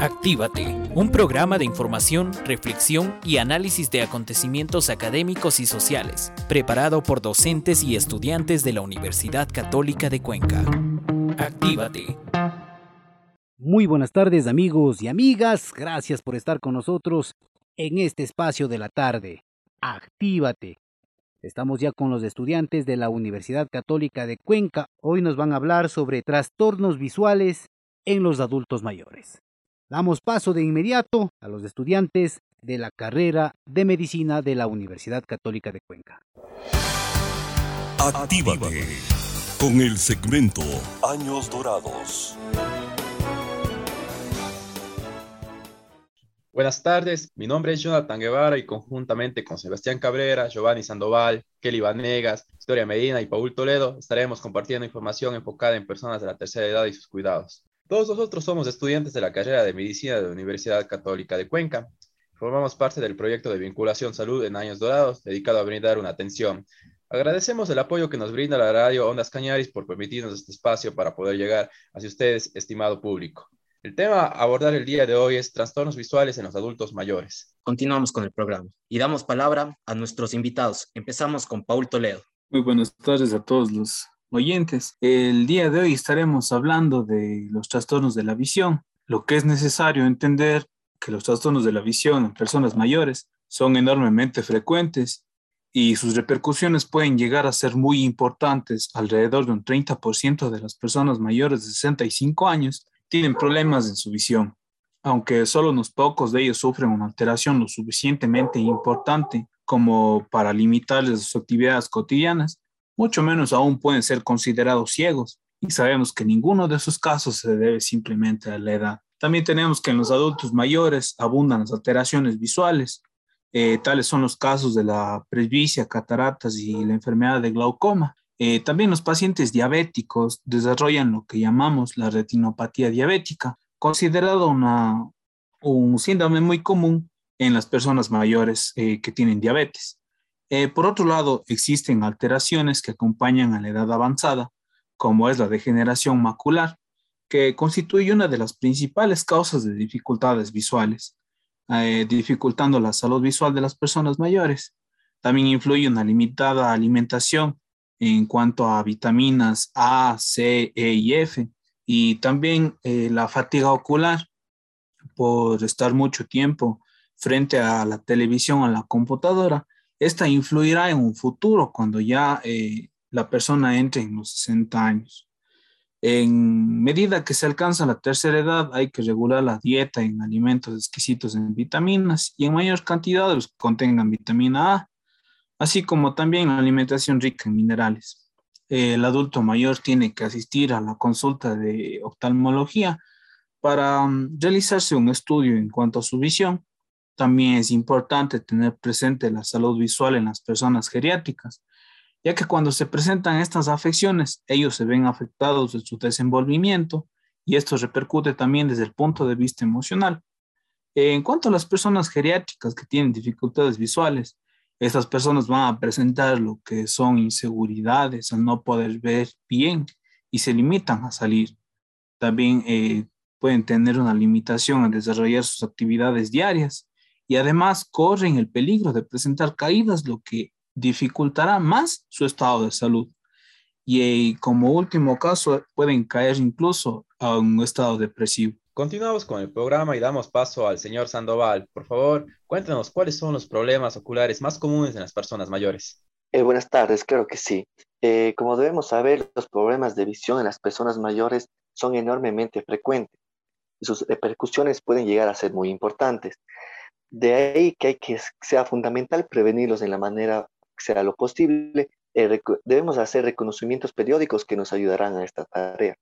Actívate, un programa de información, reflexión y análisis de acontecimientos académicos y sociales, preparado por docentes y estudiantes de la Universidad Católica de Cuenca. Actívate. Muy buenas tardes amigos y amigas, gracias por estar con nosotros en este espacio de la tarde. Actívate. Estamos ya con los estudiantes de la Universidad Católica de Cuenca. Hoy nos van a hablar sobre trastornos visuales en los adultos mayores. Damos paso de inmediato a los estudiantes de la carrera de medicina de la Universidad Católica de Cuenca. Actívate con el segmento Años Dorados. Buenas tardes, mi nombre es Jonathan Guevara y conjuntamente con Sebastián Cabrera, Giovanni Sandoval, Kelly Vanegas, Historia Medina y Paul Toledo estaremos compartiendo información enfocada en personas de la tercera edad y sus cuidados. Todos nosotros somos estudiantes de la carrera de medicina de la Universidad Católica de Cuenca. Formamos parte del proyecto de vinculación salud en años dorados, dedicado a brindar una atención. Agradecemos el apoyo que nos brinda la radio Ondas Cañaris por permitirnos este espacio para poder llegar hacia ustedes, estimado público. El tema a abordar el día de hoy es trastornos visuales en los adultos mayores. Continuamos con el programa y damos palabra a nuestros invitados. Empezamos con Paul Toledo. Muy buenas tardes a todos los oyentes, el día de hoy estaremos hablando de los trastornos de la visión. Lo que es necesario entender que los trastornos de la visión en personas mayores son enormemente frecuentes y sus repercusiones pueden llegar a ser muy importantes. Alrededor de un 30% de las personas mayores de 65 años tienen problemas en su visión, aunque solo unos pocos de ellos sufren una alteración lo suficientemente importante como para limitarles sus actividades cotidianas mucho menos aún pueden ser considerados ciegos y sabemos que ninguno de esos casos se debe simplemente a la edad. También tenemos que en los adultos mayores abundan las alteraciones visuales. Eh, tales son los casos de la presbicia, cataratas y la enfermedad de glaucoma. Eh, también los pacientes diabéticos desarrollan lo que llamamos la retinopatía diabética, considerado un síndrome muy común en las personas mayores eh, que tienen diabetes. Eh, por otro lado, existen alteraciones que acompañan a la edad avanzada, como es la degeneración macular, que constituye una de las principales causas de dificultades visuales, eh, dificultando la salud visual de las personas mayores. También influye una limitada alimentación en cuanto a vitaminas A, C, E y F, y también eh, la fatiga ocular por estar mucho tiempo frente a la televisión o a la computadora esta influirá en un futuro cuando ya eh, la persona entre en los 60 años. En medida que se alcanza la tercera edad, hay que regular la dieta en alimentos exquisitos en vitaminas y en mayor cantidad los que contengan vitamina A, así como también la alimentación rica en minerales. El adulto mayor tiene que asistir a la consulta de oftalmología para mm, realizarse un estudio en cuanto a su visión también es importante tener presente la salud visual en las personas geriátricas, ya que cuando se presentan estas afecciones, ellos se ven afectados en su desenvolvimiento y esto repercute también desde el punto de vista emocional. En cuanto a las personas geriátricas que tienen dificultades visuales, estas personas van a presentar lo que son inseguridades al no poder ver bien y se limitan a salir. También eh, pueden tener una limitación en desarrollar sus actividades diarias y además corren el peligro de presentar caídas, lo que dificultará más su estado de salud. Y como último caso, pueden caer incluso a un estado depresivo. Continuamos con el programa y damos paso al señor Sandoval. Por favor, cuéntanos cuáles son los problemas oculares más comunes en las personas mayores. Eh, buenas tardes, creo que sí. Eh, como debemos saber, los problemas de visión en las personas mayores son enormemente frecuentes y sus repercusiones pueden llegar a ser muy importantes. De ahí que hay que sea fundamental prevenirlos en la manera que sea lo posible. Eh, debemos hacer reconocimientos periódicos que nos ayudarán a esta tarea.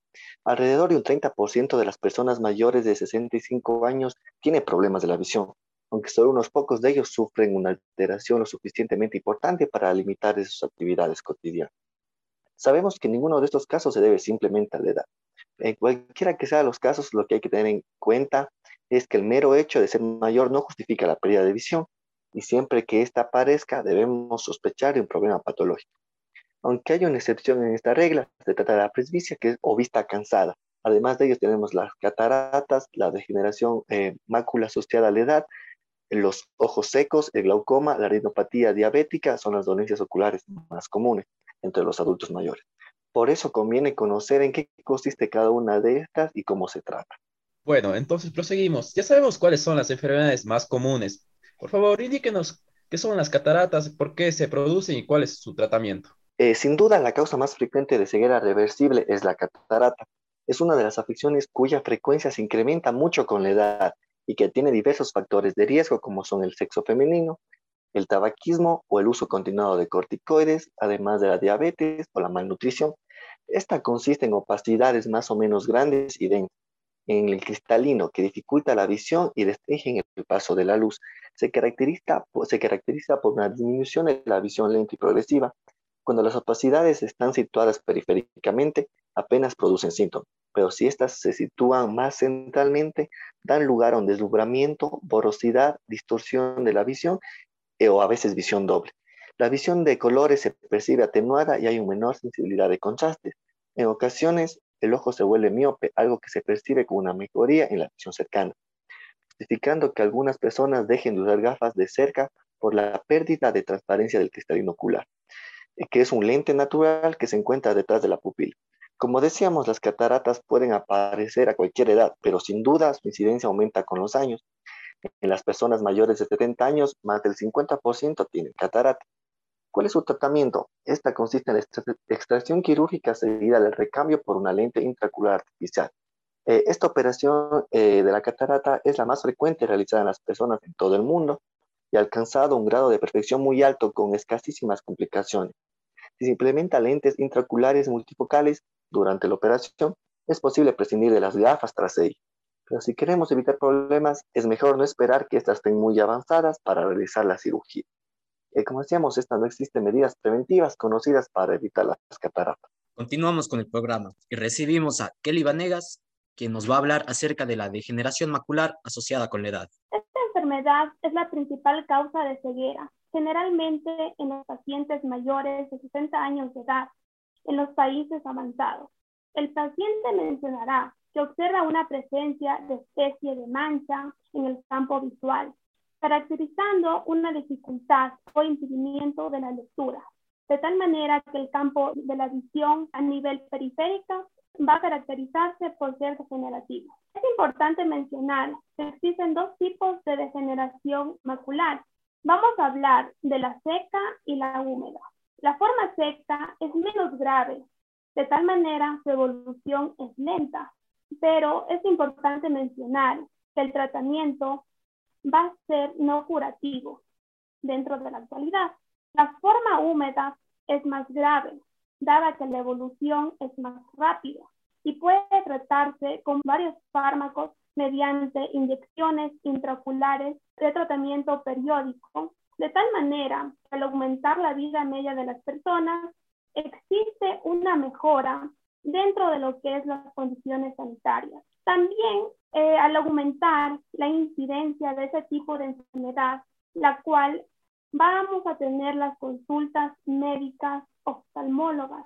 Alrededor de un 30% de las personas mayores de 65 años tiene problemas de la visión, aunque solo unos pocos de ellos sufren una alteración lo suficientemente importante para limitar sus actividades cotidianas. Sabemos que ninguno de estos casos se debe simplemente a la edad. En cualquiera que sea los casos, lo que hay que tener en cuenta es que el mero hecho de ser mayor no justifica la pérdida de visión y siempre que ésta aparezca debemos sospechar de un problema patológico. Aunque hay una excepción en esta regla, se trata de la presbicia que es, o vista cansada, Además de ellos tenemos las cataratas, la degeneración eh, mácula asociada a la edad, los ojos secos, el glaucoma, la retinopatía diabética son las dolencias oculares más comunes entre los adultos mayores. Por eso conviene conocer en qué consiste cada una de estas y cómo se trata. Bueno, entonces proseguimos. Ya sabemos cuáles son las enfermedades más comunes. Por favor, indíquenos qué son las cataratas, por qué se producen y cuál es su tratamiento. Eh, sin duda, la causa más frecuente de ceguera reversible es la catarata. Es una de las afecciones cuya frecuencia se incrementa mucho con la edad y que tiene diversos factores de riesgo como son el sexo femenino, el tabaquismo o el uso continuado de corticoides, además de la diabetes o la malnutrición. Esta consiste en opacidades más o menos grandes y densas en el cristalino que dificulta la visión y restringe el paso de la luz. Se caracteriza, se caracteriza por una disminución de la visión lenta y progresiva. Cuando las opacidades están situadas periféricamente, apenas producen síntomas, pero si estas se sitúan más centralmente, dan lugar a un deslumbramiento, borrosidad, distorsión de la visión eh, o a veces visión doble. La visión de colores se percibe atenuada y hay una menor sensibilidad de contrastes. En ocasiones, el ojo se vuelve miope, algo que se percibe como una mejoría en la visión cercana, justificando que algunas personas dejen de usar gafas de cerca por la pérdida de transparencia del cristalino ocular, eh, que es un lente natural que se encuentra detrás de la pupila. Como decíamos, las cataratas pueden aparecer a cualquier edad, pero sin duda su incidencia aumenta con los años. En las personas mayores de 70 años, más del 50% tienen catarata. ¿Cuál es su tratamiento? Esta consiste en la extracción quirúrgica seguida del recambio por una lente intraocular artificial. Eh, esta operación eh, de la catarata es la más frecuente realizada en las personas en todo el mundo y ha alcanzado un grado de perfección muy alto con escasísimas complicaciones. Si se implementa lentes intraoculares multifocales durante la operación, es posible prescindir de las gafas tras ello. Pero si queremos evitar problemas, es mejor no esperar que estas estén muy avanzadas para realizar la cirugía. Eh, como decíamos, estas no existen medidas preventivas conocidas para evitar las cataratas. Continuamos con el programa y recibimos a Kelly Vanegas, quien nos va a hablar acerca de la degeneración macular asociada con la edad. Esta enfermedad es la principal causa de ceguera, generalmente en los pacientes mayores de 60 años de edad, en los países avanzados. El paciente mencionará que observa una presencia de especie de mancha en el campo visual, caracterizando una dificultad o impedimento de la lectura, de tal manera que el campo de la visión a nivel periférico va a caracterizarse por ser degenerativo. Es importante mencionar que existen dos tipos de degeneración macular. Vamos a hablar de la seca y la húmeda. La forma seca es menos grave, de tal manera su evolución es lenta, pero es importante mencionar que el tratamiento va a ser no curativo dentro de la actualidad. La forma húmeda es más grave, dada que la evolución es más rápida y puede tratarse con varios fármacos mediante inyecciones intraoculares de tratamiento periódico de tal manera que al aumentar la vida media de las personas, existe una mejora dentro de lo que es las condiciones sanitarias. También eh, al aumentar la incidencia de ese tipo de enfermedad, la cual vamos a tener las consultas médicas oftalmólogas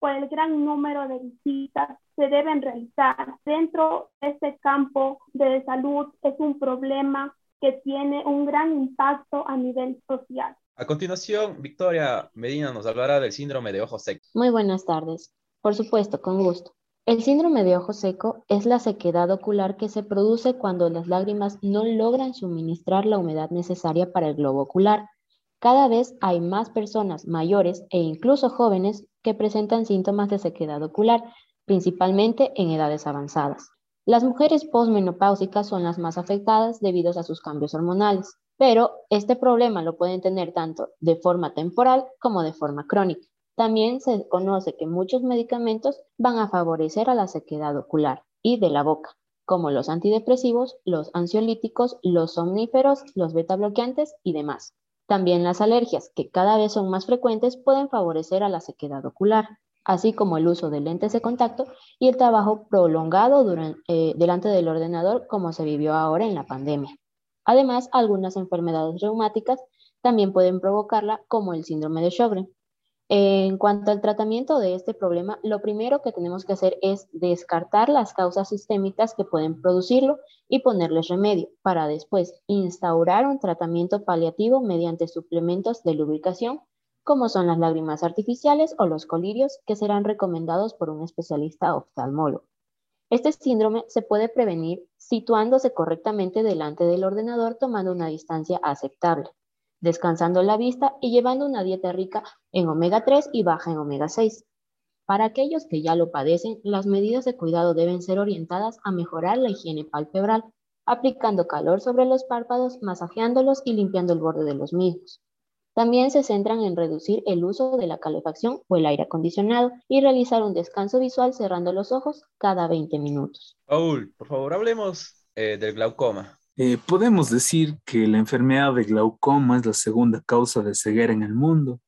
por el gran número de visitas se deben realizar dentro de este campo de salud es un problema que tiene un gran impacto a nivel social. A continuación, Victoria Medina nos hablará del síndrome de ojo seco. Muy buenas tardes. Por supuesto, con gusto. El síndrome de ojo seco es la sequedad ocular que se produce cuando las lágrimas no logran suministrar la humedad necesaria para el globo ocular. Cada vez hay más personas mayores e incluso jóvenes que presentan síntomas de sequedad ocular, principalmente en edades avanzadas. Las mujeres posmenopáusicas son las más afectadas debido a sus cambios hormonales, pero este problema lo pueden tener tanto de forma temporal como de forma crónica. También se conoce que muchos medicamentos van a favorecer a la sequedad ocular y de la boca, como los antidepresivos, los ansiolíticos, los somníferos, los beta bloqueantes y demás. También las alergias, que cada vez son más frecuentes, pueden favorecer a la sequedad ocular así como el uso de lentes de contacto y el trabajo prolongado eh, delante del ordenador como se vivió ahora en la pandemia. Además, algunas enfermedades reumáticas también pueden provocarla, como el síndrome de Sjögren. En cuanto al tratamiento de este problema, lo primero que tenemos que hacer es descartar las causas sistémicas que pueden producirlo y ponerles remedio, para después instaurar un tratamiento paliativo mediante suplementos de lubricación, como son las lágrimas artificiales o los colirios, que serán recomendados por un especialista oftalmólogo. Este síndrome se puede prevenir situándose correctamente delante del ordenador tomando una distancia aceptable descansando la vista y llevando una dieta rica en omega 3 y baja en omega 6. Para aquellos que ya lo padecen, las medidas de cuidado deben ser orientadas a mejorar la higiene palpebral, aplicando calor sobre los párpados, masajeándolos y limpiando el borde de los mismos. También se centran en reducir el uso de la calefacción o el aire acondicionado y realizar un descanso visual cerrando los ojos cada 20 minutos. Paul, por favor, hablemos eh, del glaucoma. Eh, podemos decir que la enfermedad de glaucoma es la segunda causa de ceguera en el mundo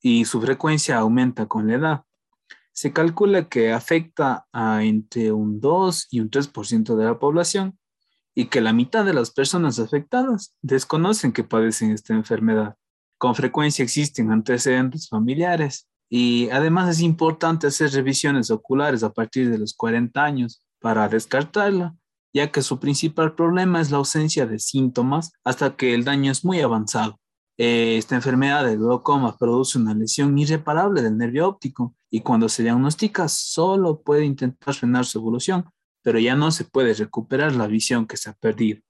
y su frecuencia aumenta con la edad. Se calcula que afecta a entre un 2 y un 3% de la población y que la mitad de las personas afectadas desconocen que padecen esta enfermedad. Con frecuencia existen antecedentes familiares y además es importante hacer revisiones oculares a partir de los 40 años para descartarla ya que su principal problema es la ausencia de síntomas hasta que el daño es muy avanzado. Eh, esta enfermedad de glaucoma produce una lesión irreparable del nervio óptico y cuando se diagnostica solo puede intentar frenar su evolución, pero ya no se puede recuperar la visión que se ha perdido.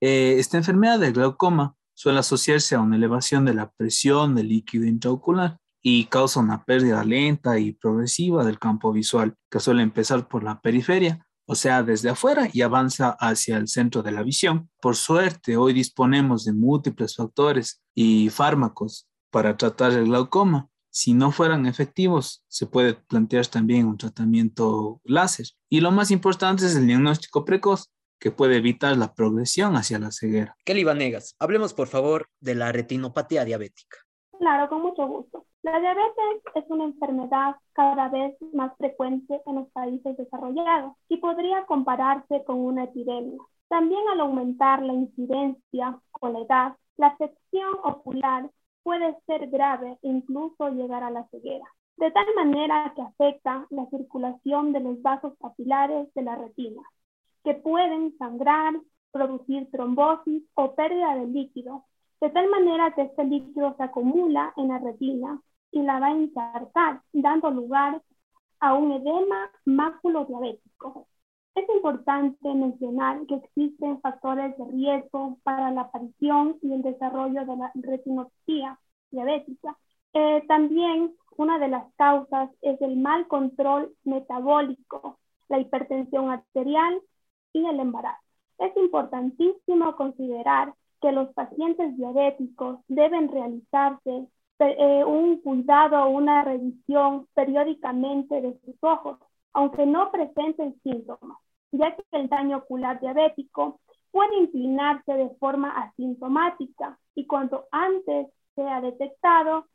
Eh, esta enfermedad de glaucoma suele asociarse a una elevación de la presión del líquido intraocular y causa una pérdida lenta y progresiva del campo visual, que suele empezar por la periferia o sea, desde afuera y avanza hacia el centro de la visión. Por suerte, hoy disponemos de múltiples factores y fármacos para tratar el glaucoma. Si no fueran efectivos, se puede plantear también un tratamiento láser. Y lo más importante es el diagnóstico precoz, que puede evitar la progresión hacia la ceguera. Kelly Vanegas, hablemos por favor de la retinopatía diabética. Claro, con mucho gusto. La diabetes es una enfermedad cada vez más frecuente en los países desarrollados y podría compararse con una epidemia. También al aumentar la incidencia con la edad, la afección ocular puede ser grave e incluso llegar a la ceguera, de tal manera que afecta la circulación de los vasos capilares de la retina, que pueden sangrar, producir trombosis o pérdida de líquido, de tal manera que este líquido se acumula en la retina y la va a insertar, dando lugar a un edema máculo diabético. Es importante mencionar que existen factores de riesgo para la aparición y el desarrollo de la retinopatía diabética. Eh, también una de las causas es el mal control metabólico, la hipertensión arterial y el embarazo. Es importantísimo considerar que los pacientes diabéticos deben realizarse eh, un cuidado o una revisión periódicamente de sus ojos, aunque no presenten síntomas, ya que el daño ocular diabético puede inclinarse de forma asintomática y cuanto antes sea detectado,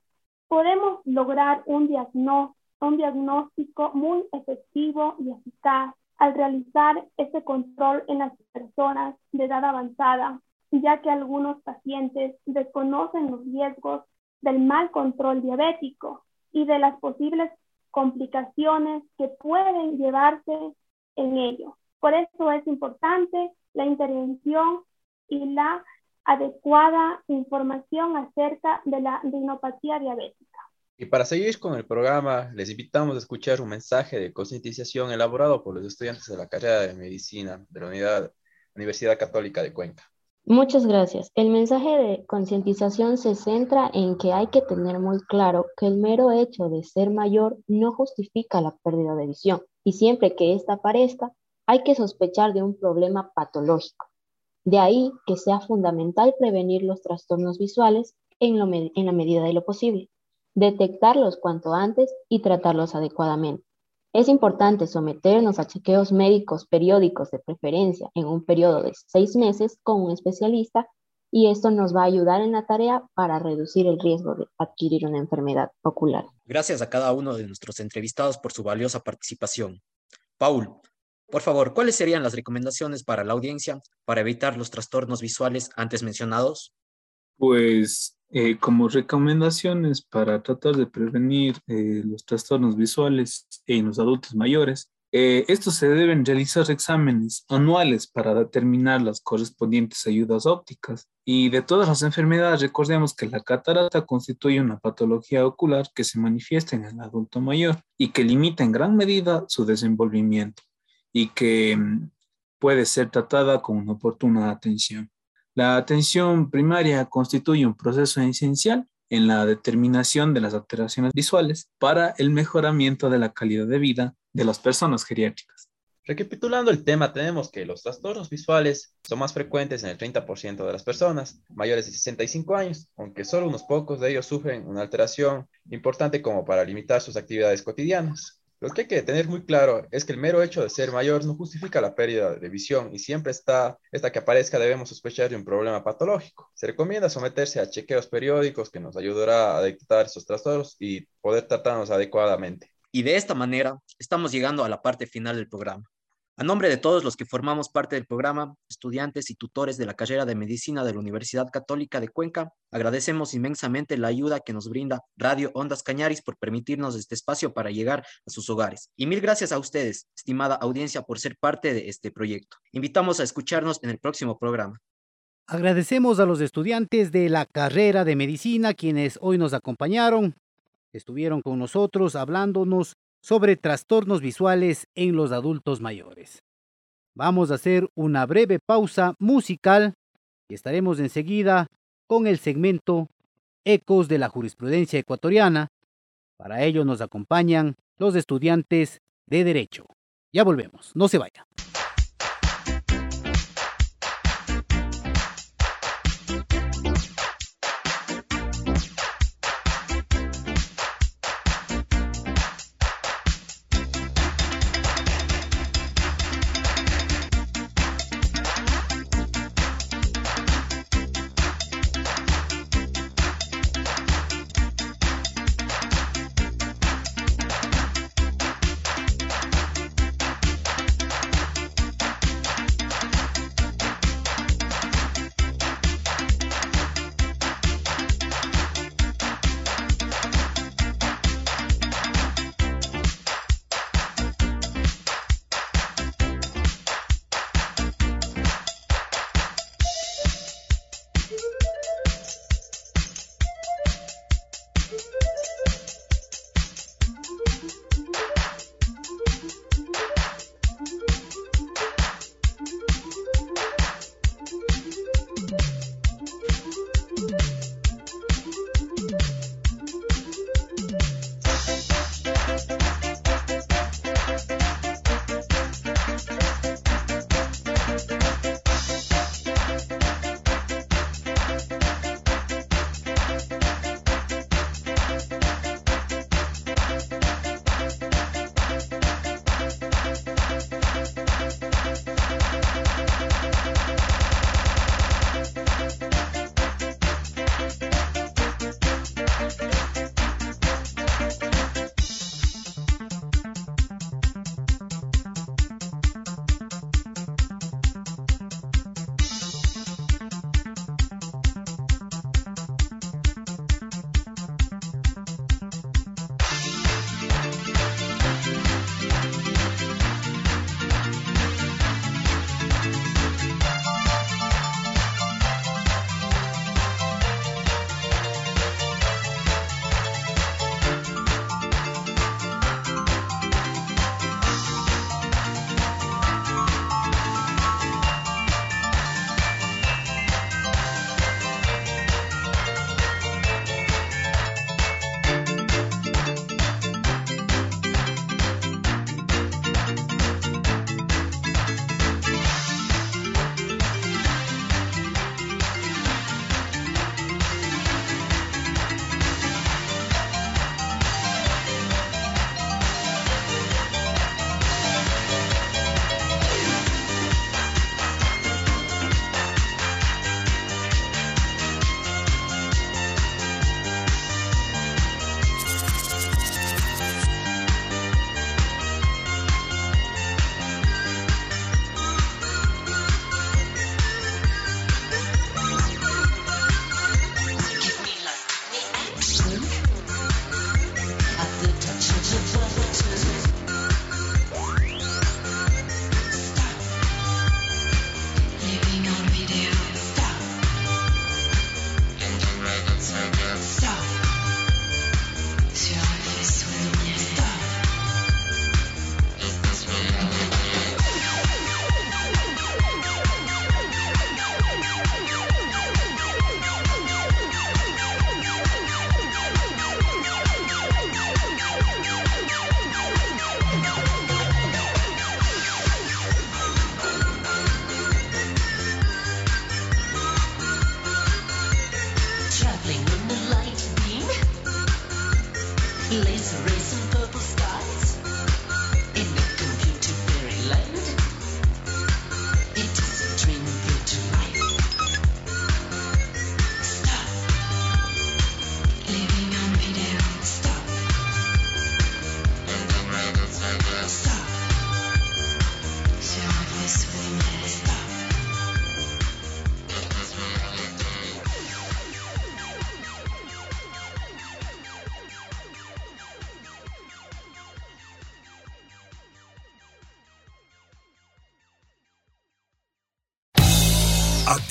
podemos lograr un, diagnóstico muy efectivo y eficaz al realizar este control en las personas de edad avanzada, ya que algunos pacientes desconocen los riesgos del mal control diabético y de las posibles complicaciones que pueden llevarse en ello. Por eso es importante la intervención y la adecuada información acerca de la rinopatía diabética. Y para seguir con el programa, les invitamos a escuchar un mensaje de concientización elaborado por los estudiantes de la carrera de medicina de la Universidad Católica de Cuenca. Muchas gracias. El mensaje de concientización se centra en que hay que tener muy claro que el mero hecho de ser mayor no justifica la pérdida de visión y siempre que ésta aparezca hay que sospechar de un problema patológico. De ahí que sea fundamental prevenir los trastornos visuales en, en la medida de lo posible, detectarlos cuanto antes y tratarlos adecuadamente. Es importante someternos a chequeos médicos periódicos de preferencia en un periodo de seis meses con un especialista y esto nos va a ayudar en la tarea para reducir el riesgo de adquirir una enfermedad ocular. Gracias a cada uno de nuestros entrevistados por su valiosa participación. Paul, por favor, ¿cuáles serían las recomendaciones para la audiencia para evitar los trastornos visuales antes mencionados? Pues Eh, como recomendaciones para tratar de prevenir eh, los trastornos visuales en los adultos mayores, eh, estos se deben realizar exámenes anuales para determinar las correspondientes ayudas ópticas. Y de todas las enfermedades, recordemos que la catarata constituye una patología ocular que se manifiesta en el adulto mayor y que limita en gran medida su desenvolvimiento y que mm, puede ser tratada con una oportuna atención. La atención primaria constituye un proceso esencial en la determinación de las alteraciones visuales para el mejoramiento de la calidad de vida de las personas geriátricas. Recapitulando el tema, tenemos que los trastornos visuales son más frecuentes en el 30% de las personas mayores de 65 años, aunque solo unos pocos de ellos sufren una alteración importante como para limitar sus actividades cotidianas. Lo que hay que tener muy claro es que el mero hecho de ser mayor no justifica la pérdida de visión y siempre está, esta que aparezca debemos sospechar de un problema patológico. Se recomienda someterse a chequeos periódicos que nos ayudará a detectar esos trastornos y poder tratarnos adecuadamente. Y de esta manera estamos llegando a la parte final del programa. A nombre de todos los que formamos parte del programa, estudiantes y tutores de la carrera de medicina de la Universidad Católica de Cuenca, agradecemos inmensamente la ayuda que nos brinda Radio Ondas Cañaris por permitirnos este espacio para llegar a sus hogares. Y mil gracias a ustedes, estimada audiencia, por ser parte de este proyecto. Invitamos a escucharnos en el próximo programa. Agradecemos a los estudiantes de la carrera de medicina quienes hoy nos acompañaron, estuvieron con nosotros hablándonos sobre trastornos visuales en los adultos mayores. Vamos a hacer una breve pausa musical y estaremos enseguida con el segmento Ecos de la jurisprudencia ecuatoriana. Para ello nos acompañan los estudiantes de Derecho. Ya volvemos, no se vayan.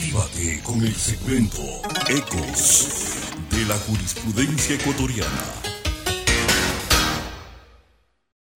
Actívate con el segmento Ecos de la jurisprudencia ecuatoriana.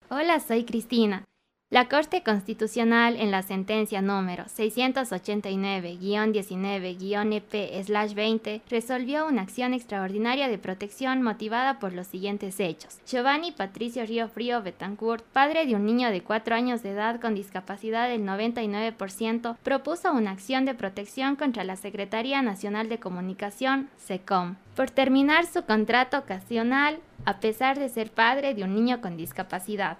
Hola, soy Cristina. La Corte Constitucional en la sentencia número 689-19-EP-20 e resolvió una acción extraordinaria de protección motivada por los siguientes hechos. Giovanni Patricio Río Frío Betancourt, padre de un niño de 4 años de edad con discapacidad del 99%, propuso una acción de protección contra la Secretaría Nacional de Comunicación, SECOM, por terminar su contrato ocasional a pesar de ser padre de un niño con discapacidad.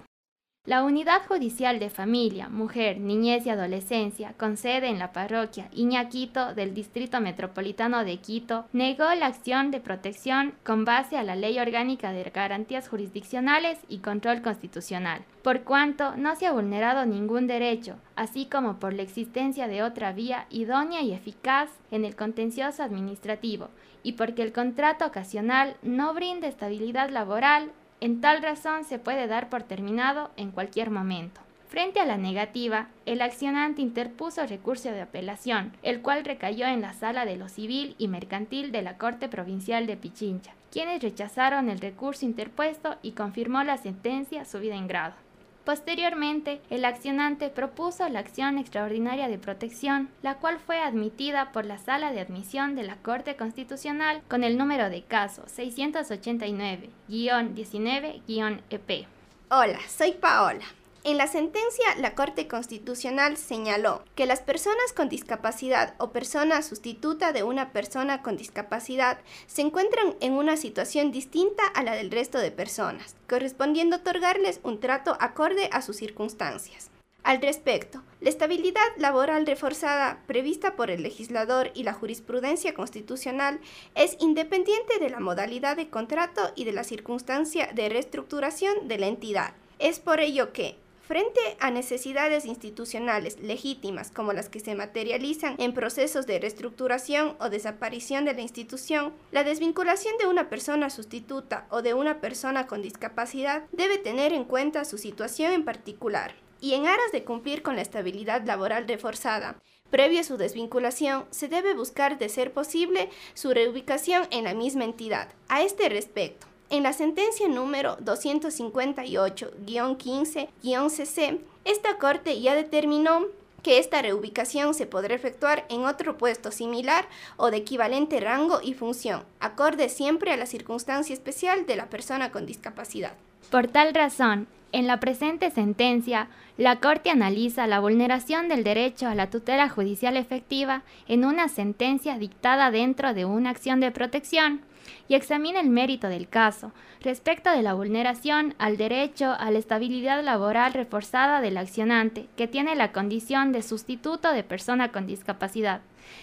La Unidad Judicial de Familia, Mujer, Niñez y Adolescencia, con sede en la parroquia Iñaquito del Distrito Metropolitano de Quito, negó la acción de protección con base a la Ley Orgánica de Garantías Jurisdiccionales y Control Constitucional, por cuanto no se ha vulnerado ningún derecho, así como por la existencia de otra vía idónea y eficaz en el contencioso administrativo, y porque el contrato ocasional no brinda estabilidad laboral en tal razón se puede dar por terminado en cualquier momento. Frente a la negativa, el accionante interpuso recurso de apelación, el cual recayó en la sala de lo civil y mercantil de la Corte Provincial de Pichincha, quienes rechazaron el recurso interpuesto y confirmó la sentencia subida en grado. Posteriormente, el accionante propuso la acción extraordinaria de protección, la cual fue admitida por la Sala de Admisión de la Corte Constitucional con el número de caso 689-19-EP. Hola, soy Paola. En la sentencia, la Corte Constitucional señaló que las personas con discapacidad o persona sustituta de una persona con discapacidad se encuentran en una situación distinta a la del resto de personas, correspondiendo otorgarles un trato acorde a sus circunstancias. Al respecto, la estabilidad laboral reforzada prevista por el legislador y la jurisprudencia constitucional es independiente de la modalidad de contrato y de la circunstancia de reestructuración de la entidad. Es por ello que, Frente a necesidades institucionales legítimas como las que se materializan en procesos de reestructuración o desaparición de la institución, la desvinculación de una persona sustituta o de una persona con discapacidad debe tener en cuenta su situación en particular y en aras de cumplir con la estabilidad laboral reforzada, previo a su desvinculación, se debe buscar, de ser posible, su reubicación en la misma entidad. A este respecto, en la sentencia número 258-15-CC, esta Corte ya determinó que esta reubicación se podrá efectuar en otro puesto similar o de equivalente rango y función, acorde siempre a la circunstancia especial de la persona con discapacidad. Por tal razón, en la presente sentencia, la Corte analiza la vulneración del derecho a la tutela judicial efectiva en una sentencia dictada dentro de una acción de protección y examina el mérito del caso respecto de la vulneración al derecho a la estabilidad laboral reforzada del accionante, que tiene la condición de sustituto de persona con discapacidad,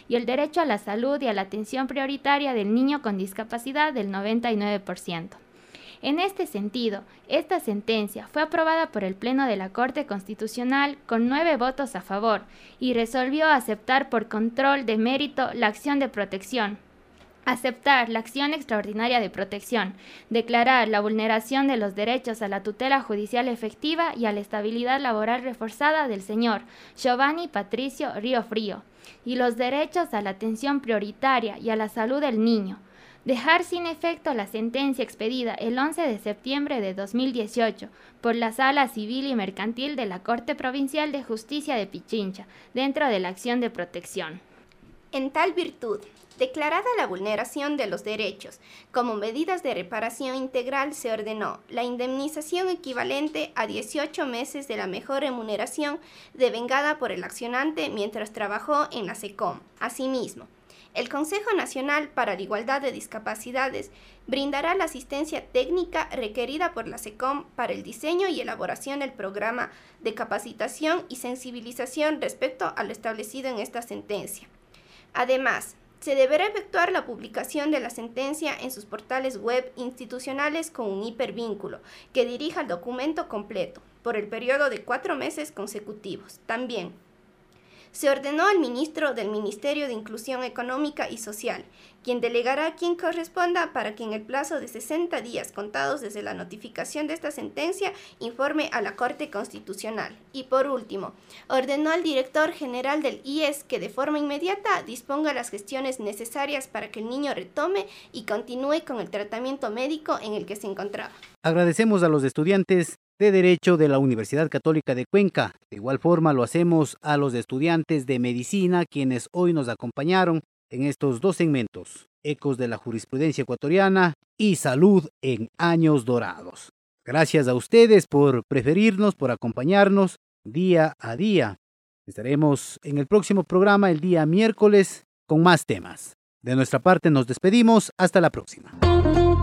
y el derecho a la salud y a la atención prioritaria del niño con discapacidad del 99%. En este sentido, esta sentencia fue aprobada por el Pleno de la Corte Constitucional con nueve votos a favor y resolvió aceptar por control de mérito la acción de protección, aceptar la acción extraordinaria de protección, declarar la vulneración de los derechos a la tutela judicial efectiva y a la estabilidad laboral reforzada del señor Giovanni Patricio Río Frío, y los derechos a la atención prioritaria y a la salud del niño, dejar sin efecto la sentencia expedida el 11 de septiembre de 2018 por la Sala Civil y Mercantil de la Corte Provincial de Justicia de Pichincha, dentro de la acción de protección. En tal virtud, Declarada la vulneración de los derechos, como medidas de reparación integral se ordenó la indemnización equivalente a 18 meses de la mejor remuneración devengada por el accionante mientras trabajó en la SECOM. Asimismo, el Consejo Nacional para la Igualdad de Discapacidades brindará la asistencia técnica requerida por la SECOM para el diseño y elaboración del programa de capacitación y sensibilización respecto a lo establecido en esta sentencia. Además, se deberá efectuar la publicación de la sentencia en sus portales web institucionales con un hipervínculo que dirija el documento completo por el periodo de cuatro meses consecutivos. También se ordenó al ministro del Ministerio de Inclusión Económica y Social, quien delegará a quien corresponda para que en el plazo de 60 días contados desde la notificación de esta sentencia informe a la Corte Constitucional. Y por último, ordenó al director general del IES que de forma inmediata disponga las gestiones necesarias para que el niño retome y continúe con el tratamiento médico en el que se encontraba. Agradecemos a los estudiantes de Derecho de la Universidad Católica de Cuenca. De igual forma lo hacemos a los estudiantes de Medicina quienes hoy nos acompañaron en estos dos segmentos, Ecos de la Jurisprudencia Ecuatoriana y Salud en Años Dorados. Gracias a ustedes por preferirnos, por acompañarnos día a día. Estaremos en el próximo programa el día miércoles con más temas. De nuestra parte nos despedimos. Hasta la próxima.